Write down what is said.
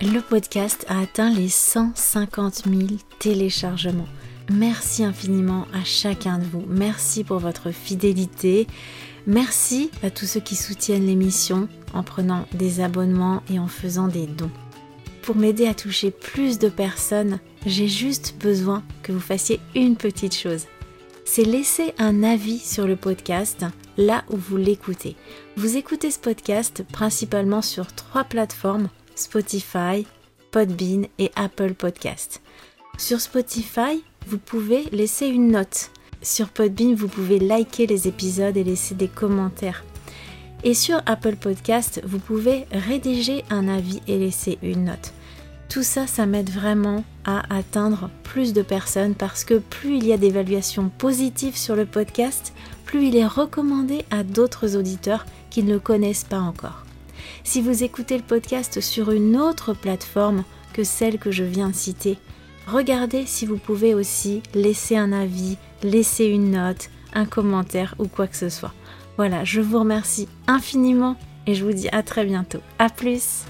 Le podcast a atteint les 150 000 téléchargements. Merci infiniment à chacun de vous. Merci pour votre fidélité. Merci à tous ceux qui soutiennent l'émission en prenant des abonnements et en faisant des dons. Pour m'aider à toucher plus de personnes, j'ai juste besoin que vous fassiez une petite chose. C'est laisser un avis sur le podcast là où vous l'écoutez. Vous écoutez ce podcast principalement sur trois plateformes Spotify, Podbean et Apple Podcast. Sur Spotify, vous pouvez laisser une note. Sur Podbean, vous pouvez liker les épisodes et laisser des commentaires. Et sur Apple Podcast, vous pouvez rédiger un avis et laisser une note. Tout ça, ça m'aide vraiment à atteindre plus de personnes parce que plus il y a d'évaluations positives sur le podcast, plus il est recommandé à d'autres auditeurs qui ne le connaissent pas encore. Si vous écoutez le podcast sur une autre plateforme que celle que je viens de citer, regardez si vous pouvez aussi laisser un avis, laisser une note, un commentaire ou quoi que ce soit. Voilà, je vous remercie infiniment et je vous dis à très bientôt. A plus